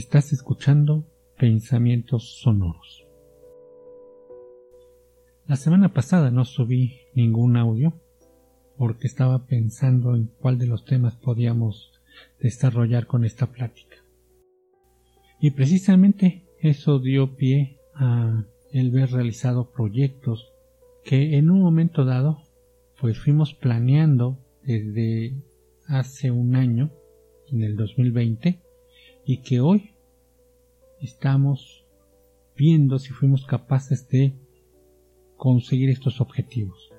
Estás escuchando Pensamientos Sonoros. La semana pasada no subí ningún audio porque estaba pensando en cuál de los temas podíamos desarrollar con esta plática. Y precisamente eso dio pie a el ver realizado proyectos que en un momento dado pues fuimos planeando desde hace un año en el 2020 y que hoy estamos viendo si fuimos capaces de conseguir estos objetivos.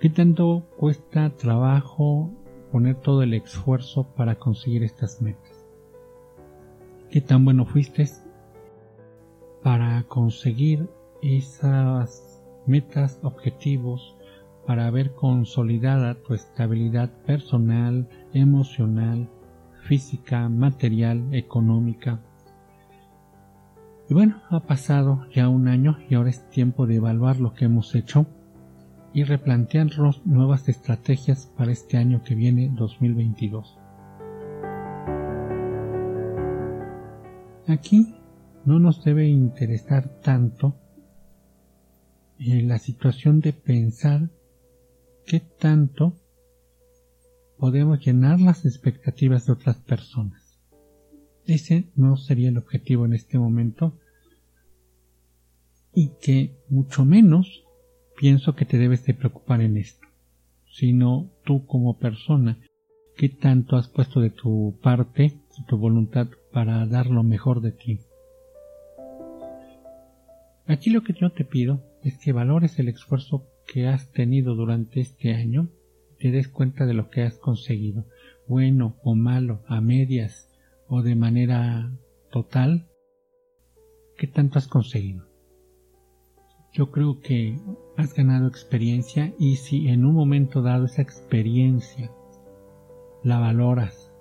¿Qué tanto cuesta trabajo poner todo el esfuerzo para conseguir estas metas? ¿Qué tan bueno fuiste para conseguir esas metas, objetivos, para ver consolidada tu estabilidad personal, emocional, física, material, económica. Y bueno, ha pasado ya un año y ahora es tiempo de evaluar lo que hemos hecho y replantearnos nuevas estrategias para este año que viene 2022. Aquí no nos debe interesar tanto en la situación de pensar qué tanto podemos llenar las expectativas de otras personas. Ese no sería el objetivo en este momento y que mucho menos pienso que te debes de preocupar en esto, sino tú como persona, qué tanto has puesto de tu parte, de tu voluntad para dar lo mejor de ti. Aquí lo que yo te pido es que valores el esfuerzo que has tenido durante este año, te des cuenta de lo que has conseguido, bueno o malo, a medias o de manera total, ¿qué tanto has conseguido? Yo creo que has ganado experiencia y si en un momento dado esa experiencia la valoras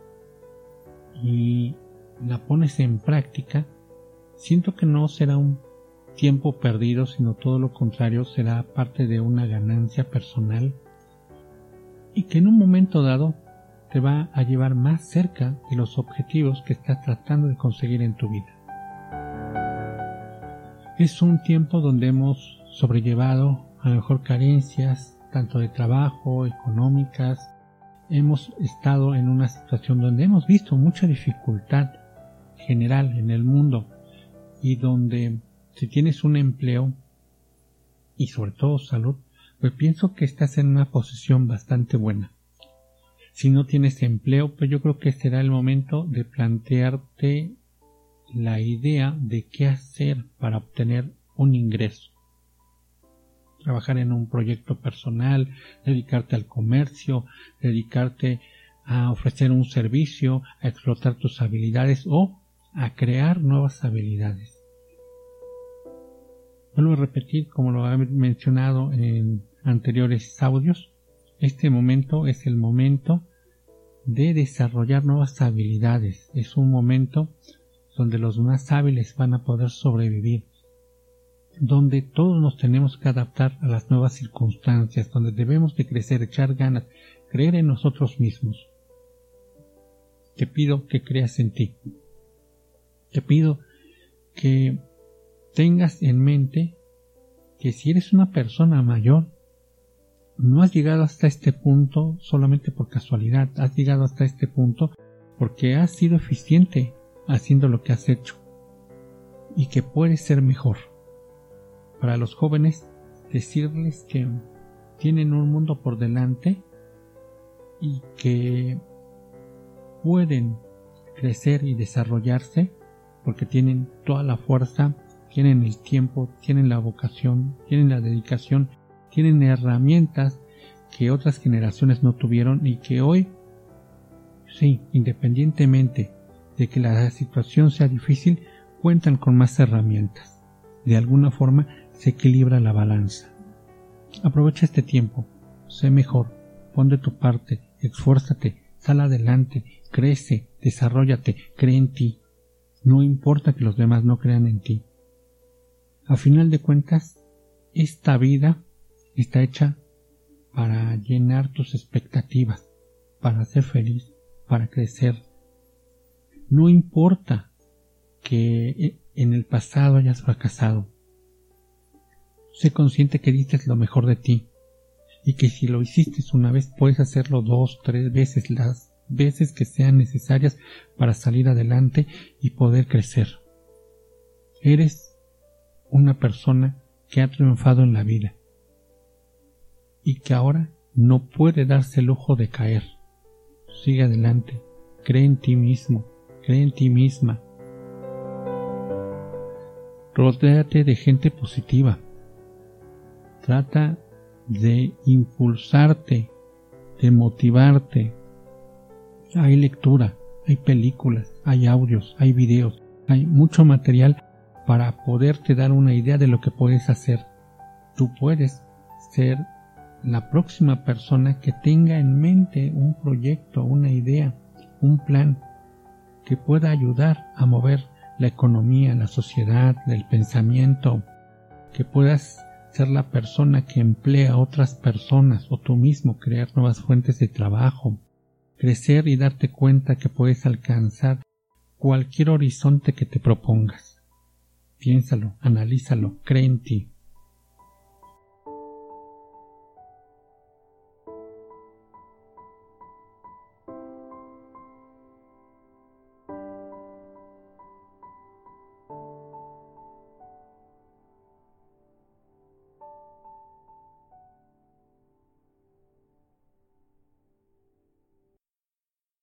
y la pones en práctica, siento que no será un tiempo perdido, sino todo lo contrario, será parte de una ganancia personal y que en un momento dado te va a llevar más cerca de los objetivos que estás tratando de conseguir en tu vida. Es un tiempo donde hemos sobrellevado a lo mejor carencias tanto de trabajo, económicas, hemos estado en una situación donde hemos visto mucha dificultad general en el mundo y donde si tienes un empleo y sobre todo salud, pues pienso que estás en una posición bastante buena. Si no tienes empleo, pues yo creo que será el momento de plantearte la idea de qué hacer para obtener un ingreso. Trabajar en un proyecto personal, dedicarte al comercio, dedicarte a ofrecer un servicio, a explotar tus habilidades o a crear nuevas habilidades. Vuelvo a repetir, como lo he mencionado en anteriores audios, este momento es el momento de desarrollar nuevas habilidades. Es un momento donde los más hábiles van a poder sobrevivir, donde todos nos tenemos que adaptar a las nuevas circunstancias, donde debemos de crecer, echar ganas, creer en nosotros mismos. Te pido que creas en ti. Te pido que tengas en mente que si eres una persona mayor, no has llegado hasta este punto solamente por casualidad, has llegado hasta este punto porque has sido eficiente haciendo lo que has hecho y que puedes ser mejor. Para los jóvenes, decirles que tienen un mundo por delante y que pueden crecer y desarrollarse porque tienen toda la fuerza tienen el tiempo, tienen la vocación, tienen la dedicación, tienen herramientas que otras generaciones no tuvieron y que hoy, sí, independientemente de que la situación sea difícil, cuentan con más herramientas. De alguna forma se equilibra la balanza. Aprovecha este tiempo, sé mejor, pon de tu parte, esfuérzate, sal adelante, crece, desarrollate, cree en ti. No importa que los demás no crean en ti. A final de cuentas, esta vida está hecha para llenar tus expectativas, para ser feliz, para crecer. No importa que en el pasado hayas fracasado. Sé consciente que dices lo mejor de ti y que si lo hiciste una vez puedes hacerlo dos, tres veces, las veces que sean necesarias para salir adelante y poder crecer. Eres una persona que ha triunfado en la vida y que ahora no puede darse el lujo de caer. Sigue adelante, cree en ti mismo, cree en ti misma. Rodéate de gente positiva. Trata de impulsarte, de motivarte. Hay lectura, hay películas, hay audios, hay videos, hay mucho material para poderte dar una idea de lo que puedes hacer. Tú puedes ser la próxima persona que tenga en mente un proyecto, una idea, un plan que pueda ayudar a mover la economía, la sociedad, el pensamiento, que puedas ser la persona que emplea a otras personas o tú mismo crear nuevas fuentes de trabajo, crecer y darte cuenta que puedes alcanzar cualquier horizonte que te propongas. Piénsalo, analízalo, cree en ti.